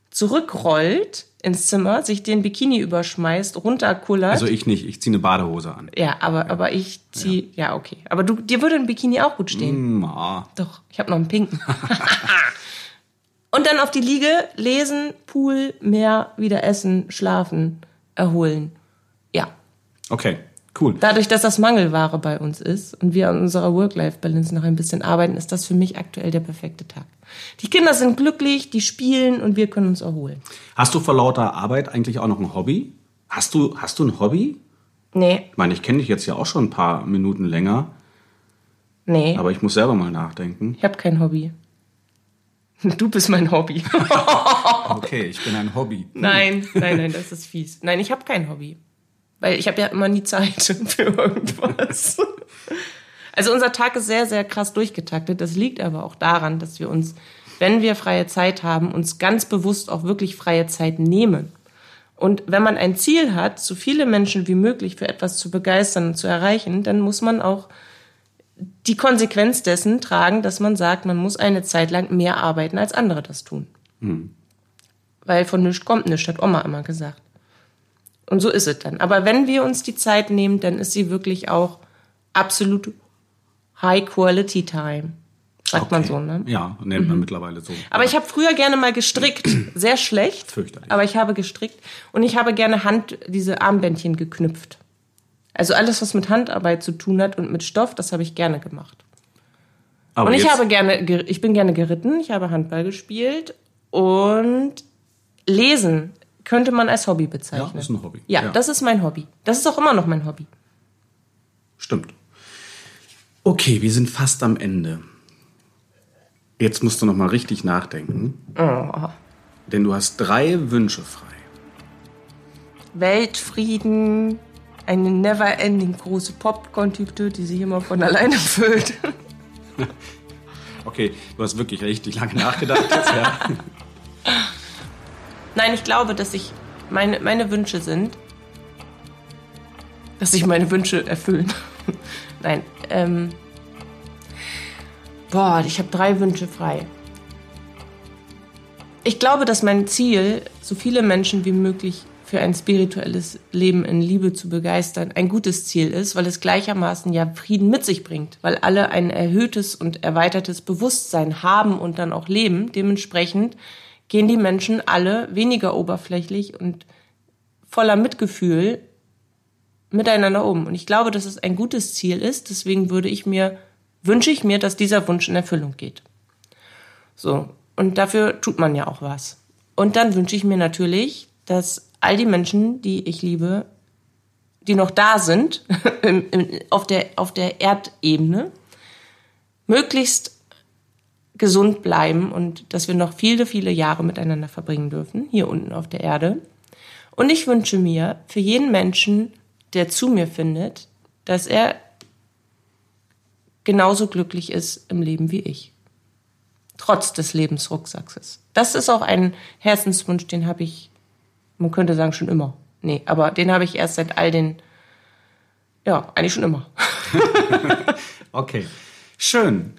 zurückrollt ins Zimmer, sich den Bikini überschmeißt, runterkullert. Also ich nicht, ich ziehe eine Badehose an. Ja, aber, aber ich ziehe, ja. ja. okay. Aber du, dir würde ein Bikini auch gut stehen. Mm, ah. Doch, ich habe noch einen pinken. Und dann auf die Liege, lesen, Pool, Meer, wieder essen, schlafen, erholen. Ja. Okay. Cool. Dadurch, dass das Mangelware bei uns ist und wir an unserer Work-Life-Balance noch ein bisschen arbeiten, ist das für mich aktuell der perfekte Tag. Die Kinder sind glücklich, die spielen und wir können uns erholen. Hast du vor lauter Arbeit eigentlich auch noch ein Hobby? Hast du, hast du ein Hobby? Nee. Ich meine, ich kenne dich jetzt ja auch schon ein paar Minuten länger. Nee. Aber ich muss selber mal nachdenken. Ich habe kein Hobby. Du bist mein Hobby. okay, ich bin ein Hobby. Nein, nein, nein, das ist fies. Nein, ich habe kein Hobby. Weil ich habe ja immer nie Zeit für irgendwas. Also unser Tag ist sehr, sehr krass durchgetaktet. Das liegt aber auch daran, dass wir uns, wenn wir freie Zeit haben, uns ganz bewusst auch wirklich freie Zeit nehmen. Und wenn man ein Ziel hat, so viele Menschen wie möglich für etwas zu begeistern und zu erreichen, dann muss man auch die Konsequenz dessen tragen, dass man sagt, man muss eine Zeit lang mehr arbeiten, als andere das tun. Mhm. Weil von nichts kommt nichts, hat Oma immer gesagt. Und so ist es dann. Aber wenn wir uns die Zeit nehmen, dann ist sie wirklich auch absolut High Quality Time. Sagt okay. man so, ne? Ja, nennt man mhm. mittlerweile so. Aber ich habe früher gerne mal gestrickt. Sehr schlecht. Fürchterlich. Aber ich habe gestrickt und ich habe gerne Hand, diese Armbändchen geknüpft. Also alles, was mit Handarbeit zu tun hat und mit Stoff, das habe ich gerne gemacht. Aber und ich habe gerne, ich bin gerne geritten, ich habe Handball gespielt und lesen könnte man als Hobby bezeichnen. Ja, ist ein Hobby. Ja, Ja. das ist mein Hobby. Das ist auch immer noch mein Hobby. Stimmt. Okay, wir sind fast am Ende. Jetzt musst du noch mal richtig nachdenken. Oh. Denn du hast drei Wünsche frei. Weltfrieden, eine never-ending große Popcorn-Tüte, die sich immer von alleine füllt. Okay, du hast wirklich richtig lange nachgedacht jetzt, ja. Nein, ich glaube, dass ich meine, meine Wünsche sind, dass sich meine Wünsche erfüllen. Nein, ähm, boah, ich habe drei Wünsche frei. Ich glaube, dass mein Ziel, so viele Menschen wie möglich für ein spirituelles Leben in Liebe zu begeistern, ein gutes Ziel ist, weil es gleichermaßen ja Frieden mit sich bringt, weil alle ein erhöhtes und erweitertes Bewusstsein haben und dann auch leben. Dementsprechend gehen die Menschen alle weniger oberflächlich und voller Mitgefühl miteinander um. Und ich glaube, dass es ein gutes Ziel ist. Deswegen würde ich mir, wünsche ich mir, dass dieser Wunsch in Erfüllung geht. So. Und dafür tut man ja auch was. Und dann wünsche ich mir natürlich, dass all die Menschen, die ich liebe, die noch da sind, auf der, auf der Erdebene, möglichst gesund bleiben und dass wir noch viele, viele Jahre miteinander verbringen dürfen, hier unten auf der Erde. Und ich wünsche mir für jeden Menschen, der zu mir findet, dass er genauso glücklich ist im Leben wie ich. Trotz des Lebensrucksackes. Das ist auch ein Herzenswunsch, den habe ich, man könnte sagen, schon immer. Nee, aber den habe ich erst seit all den, ja, eigentlich schon immer. Okay. Schön.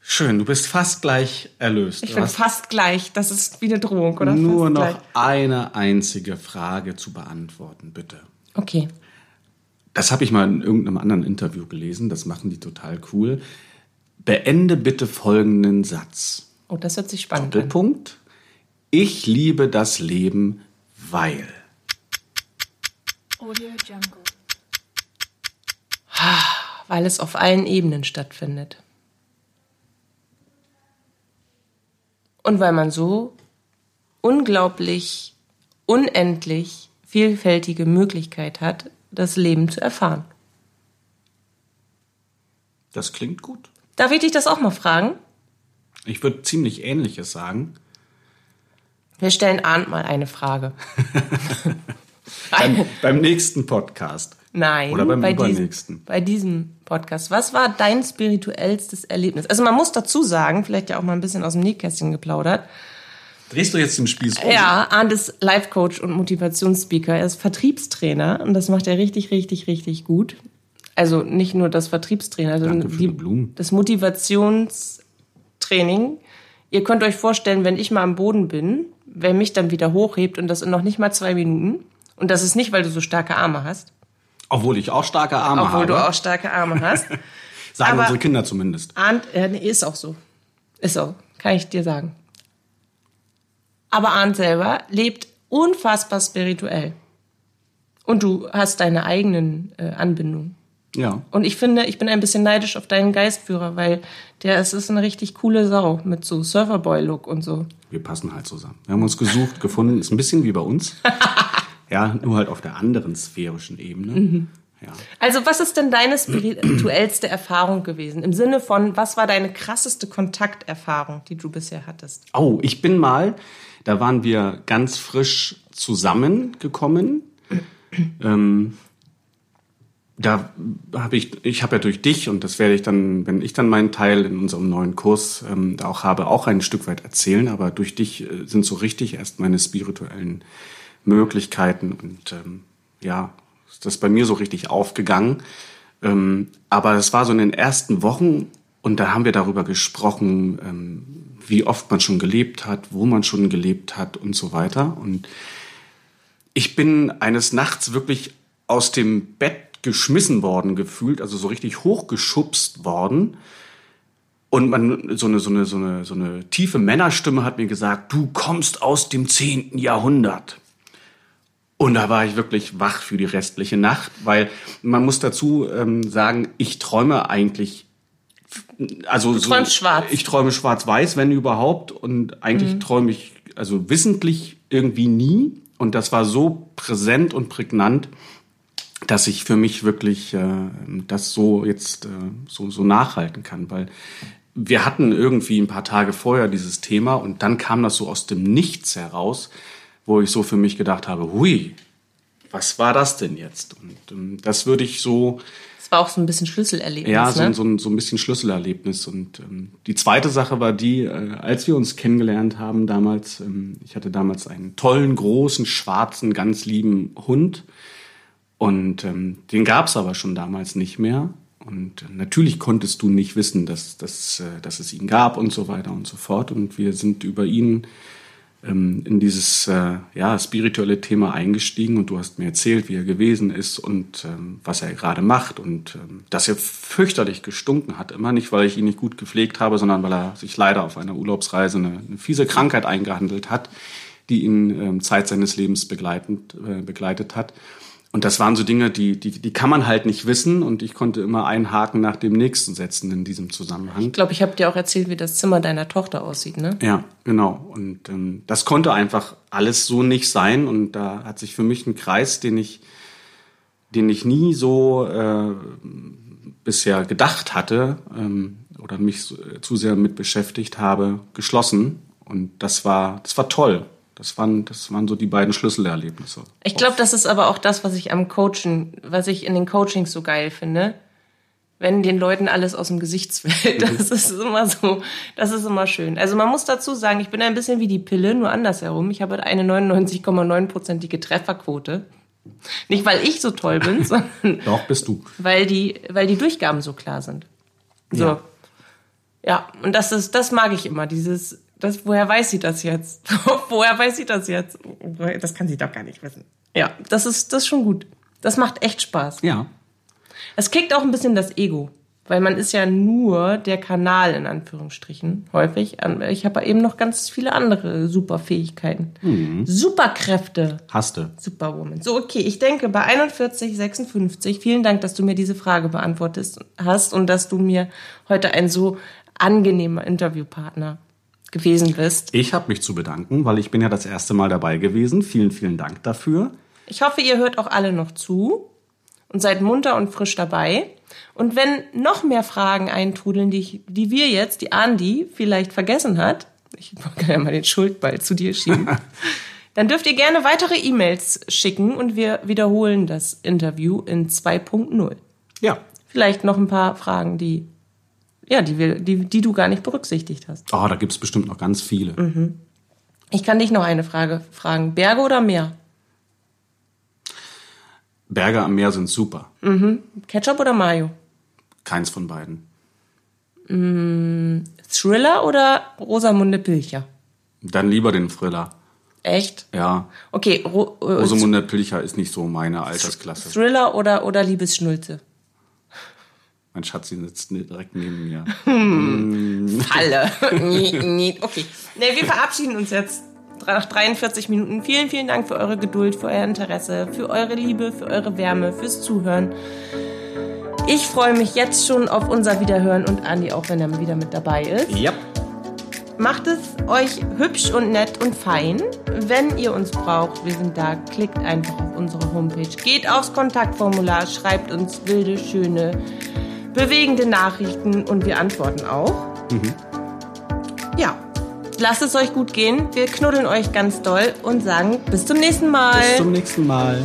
Schön, du bist fast gleich erlöst. Ich bin fast gleich. Das ist wie eine Drohung, oder? nur noch Gleich. eine einzige Frage zu beantworten, bitte. Okay. Das habe ich mal in irgendeinem anderen Interview gelesen, das machen die total cool. Beende bitte folgenden Satz. Oh, das hört sich spannend an. Doppelpunkt. Ich liebe das Leben, weil. Audio Jungle. Weil es auf allen Ebenen stattfindet. Und weil man so unglaublich, unendlich vielfältige Möglichkeit hat, das Leben zu erfahren. Das klingt gut. Darf ich dich das auch mal fragen? Ich würde ziemlich Ähnliches sagen. Wir stellen Arndt mal eine Frage. Beim, beim nächsten Podcast. Nein, Oder beim bei, diesem, übernächsten. bei diesem Podcast. Was war dein spirituellstes Erlebnis? Also man muss dazu sagen, vielleicht ja auch mal ein bisschen aus dem Nähkästchen geplaudert. Drehst du jetzt den Spieß um? Ja, Arndt ist Life-Coach und Motivationsspeaker. Er ist Vertriebstrainer und das macht er richtig, richtig, richtig gut. Also nicht nur das Vertriebstrainer, sondern die, die das Motivationstraining. Ihr könnt euch vorstellen, wenn ich mal am Boden bin, wer mich dann wieder hochhebt und das in noch nicht mal zwei Minuten. Und das ist nicht, weil du so starke Arme hast, Obwohl ich auch starke Arme obwohl habe. du auch starke Arme hast. Sagen aber- unsere Kinder zumindest. Arndt, ja, nee, ist auch so. Ist so, kann ich dir sagen. Aber Arndt selber lebt unfassbar spirituell. Und du hast deine eigenen äh, Anbindungen. Ja. Und ich finde, ich bin ein bisschen neidisch auf deinen Geistführer, weil der es ist eine richtig coole Sau mit so Surferboy-Look und so. Wir passen halt zusammen. Wir haben uns gesucht, gefunden. Ist ein bisschen wie bei uns. Ja, nur halt auf der anderen sphärischen Ebene. Mhm. Ja. Also, was ist denn deine spirituellste Erfahrung gewesen? Im Sinne von, was war deine krasseste Kontakterfahrung, die du bisher hattest? Oh, ich bin mal, da waren wir ganz frisch zusammengekommen. ähm, da habe ich, ich habe ja durch dich und das werde ich dann, wenn ich dann meinen Teil in unserem neuen Kurs ähm, da auch habe, auch ein Stück weit erzählen. Aber durch dich äh, sind so richtig erst meine spirituellen Möglichkeiten und ähm, ja, ist das bei mir so richtig aufgegangen. Ähm, aber es war so in den ersten Wochen und da haben wir darüber gesprochen, ähm, wie oft man schon gelebt hat, wo man schon gelebt hat und so weiter. Und ich bin eines Nachts wirklich aus dem Bett geschmissen worden gefühlt, also so richtig hochgeschubst worden. Und man, so eine, so eine, so eine, so eine tiefe Männerstimme hat mir gesagt, du kommst aus dem zehnten Jahrhundert. Und da war ich wirklich wach für die restliche Nacht, weil man muss dazu ähm, sagen, ich träume eigentlich, also du träumst schwarz. Ich träume schwarz-weiß, wenn überhaupt, und eigentlich träume ich also wissentlich irgendwie nie. Und das war so präsent und prägnant, dass ich für mich wirklich äh, das so jetzt äh, so, so nachhalten kann, weil wir hatten irgendwie ein paar Tage vorher dieses Thema und dann kam das so aus dem Nichts heraus, wo ich so für mich gedacht habe, hui, was war das denn jetzt? Und ähm, das würde ich so. Das war auch so ein bisschen Schlüsselerlebnis. Ja, so, ne? so, ein, so ein bisschen Schlüsselerlebnis. Und ähm, die zweite Sache war die, äh, als wir uns kennengelernt haben damals, ähm, ich hatte damals einen tollen, großen, schwarzen, ganz lieben Hund. Und ähm, den gab's aber schon damals nicht mehr. Und äh, natürlich konntest du nicht wissen, dass, dass, äh, dass es ihn gab und so weiter und so fort. Und wir sind über ihn ähm, in dieses äh, ja, spirituelle Thema eingestiegen und du hast mir erzählt, wie er gewesen ist und ähm, was er gerade macht und ähm, dass er fürchterlich gestunken hat. Immer nicht, weil ich ihn nicht gut gepflegt habe, sondern weil er sich leider auf einer Urlaubsreise eine, eine fiese Krankheit eingehandelt hat, die ihn ähm, Zeit seines Lebens begleitend, äh, begleitet hat. Und das waren so Dinge, die, die, die kann man halt nicht wissen. Und ich konnte immer einen Haken nach dem nächsten setzen in diesem Zusammenhang. Ich glaube, ich habe dir auch erzählt, wie das Zimmer deiner Tochter aussieht, ne? Ja, genau. Und ähm, das konnte einfach alles so nicht sein. Und da hat sich für mich ein Kreis, den ich, den ich nie so äh, bisher gedacht hatte ähm, oder mich äh, zu sehr mit beschäftigt habe, geschlossen. Und das war, das war toll. Das waren, das waren so die beiden Schlüsselerlebnisse. Ich glaube, das ist aber auch das, was ich am Coachen, was ich in den Coachings so geil finde. Wenn den Leuten alles aus dem Gesicht fällt. Das ist immer so, das ist immer schön. Also man muss dazu sagen, ich bin ein bisschen wie die Pille, nur andersherum. Ich habe eine 99,9-prozentige Trefferquote. Nicht, weil ich so toll bin, sondern Doch, bist du. weil die, weil die Durchgaben so klar sind. So. Ja. Ja, und das ist, das mag ich immer, dieses, das, woher weiß sie das jetzt? woher weiß sie das jetzt? Das kann sie doch gar nicht wissen. Ja, das ist, das ist schon gut. Das macht echt Spaß. Ja. Es kickt auch ein bisschen das Ego, weil man ist ja nur der Kanal in Anführungsstrichen häufig. Ich habe eben noch ganz viele andere Superfähigkeiten. Superkräfte. Hasste. Superwoman. So, okay, ich denke bei 41, 56, vielen Dank, dass du mir diese Frage beantwortet hast und dass du mir heute ein so angenehmer Interviewpartner gewesen bist. Ich habe mich zu bedanken, weil ich bin ja das erste Mal dabei gewesen. Vielen, vielen Dank dafür. Ich hoffe, ihr hört auch alle noch zu und seid munter und frisch dabei. Und wenn noch mehr Fragen eintrudeln, die, ich, die wir jetzt, die Andi vielleicht vergessen hat, ich kann ja mal den Schuldball zu dir schieben, dann dürft ihr gerne weitere E-Mails schicken und wir wiederholen das Interview in 2.0. Ja. Vielleicht noch ein paar Fragen, die, ja, die, wir, die, die du gar nicht berücksichtigt hast. Oh, da gibt's bestimmt noch ganz viele. Ich kann dich noch eine Frage fragen. Berge oder Meer? Berge am Meer sind super. Ketchup oder Mayo? Keins von beiden. Thriller oder Rosamunde Pilcher? Dann lieber den Thriller. Echt? Ja. Okay, Ro äh, Rosamunde Pilcher ist nicht so meine Altersklasse. Thriller oder, oder Liebesschnulze? Mein Schatz, sie sitzt direkt neben mir. Alle. nie, nie. Okay. Nee, wir verabschieden uns jetzt nach 43 Minuten. Vielen, vielen Dank für eure Geduld, für euer Interesse, für eure Liebe, für eure Wärme, fürs Zuhören. Ich freue mich jetzt schon auf unser Wiederhören und Andi auch, wenn er wieder mit dabei ist. Ja. Macht es euch hübsch und nett und fein. Wenn ihr uns braucht, wir sind da. Klickt einfach auf unsere Homepage. Geht aufs Kontaktformular, schreibt uns wilde, schöne, bewegende Nachrichten und wir antworten auch. Ja, lasst es euch gut gehen. Wir knuddeln euch ganz doll und sagen bis zum nächsten Mal. Bis zum nächsten Mal.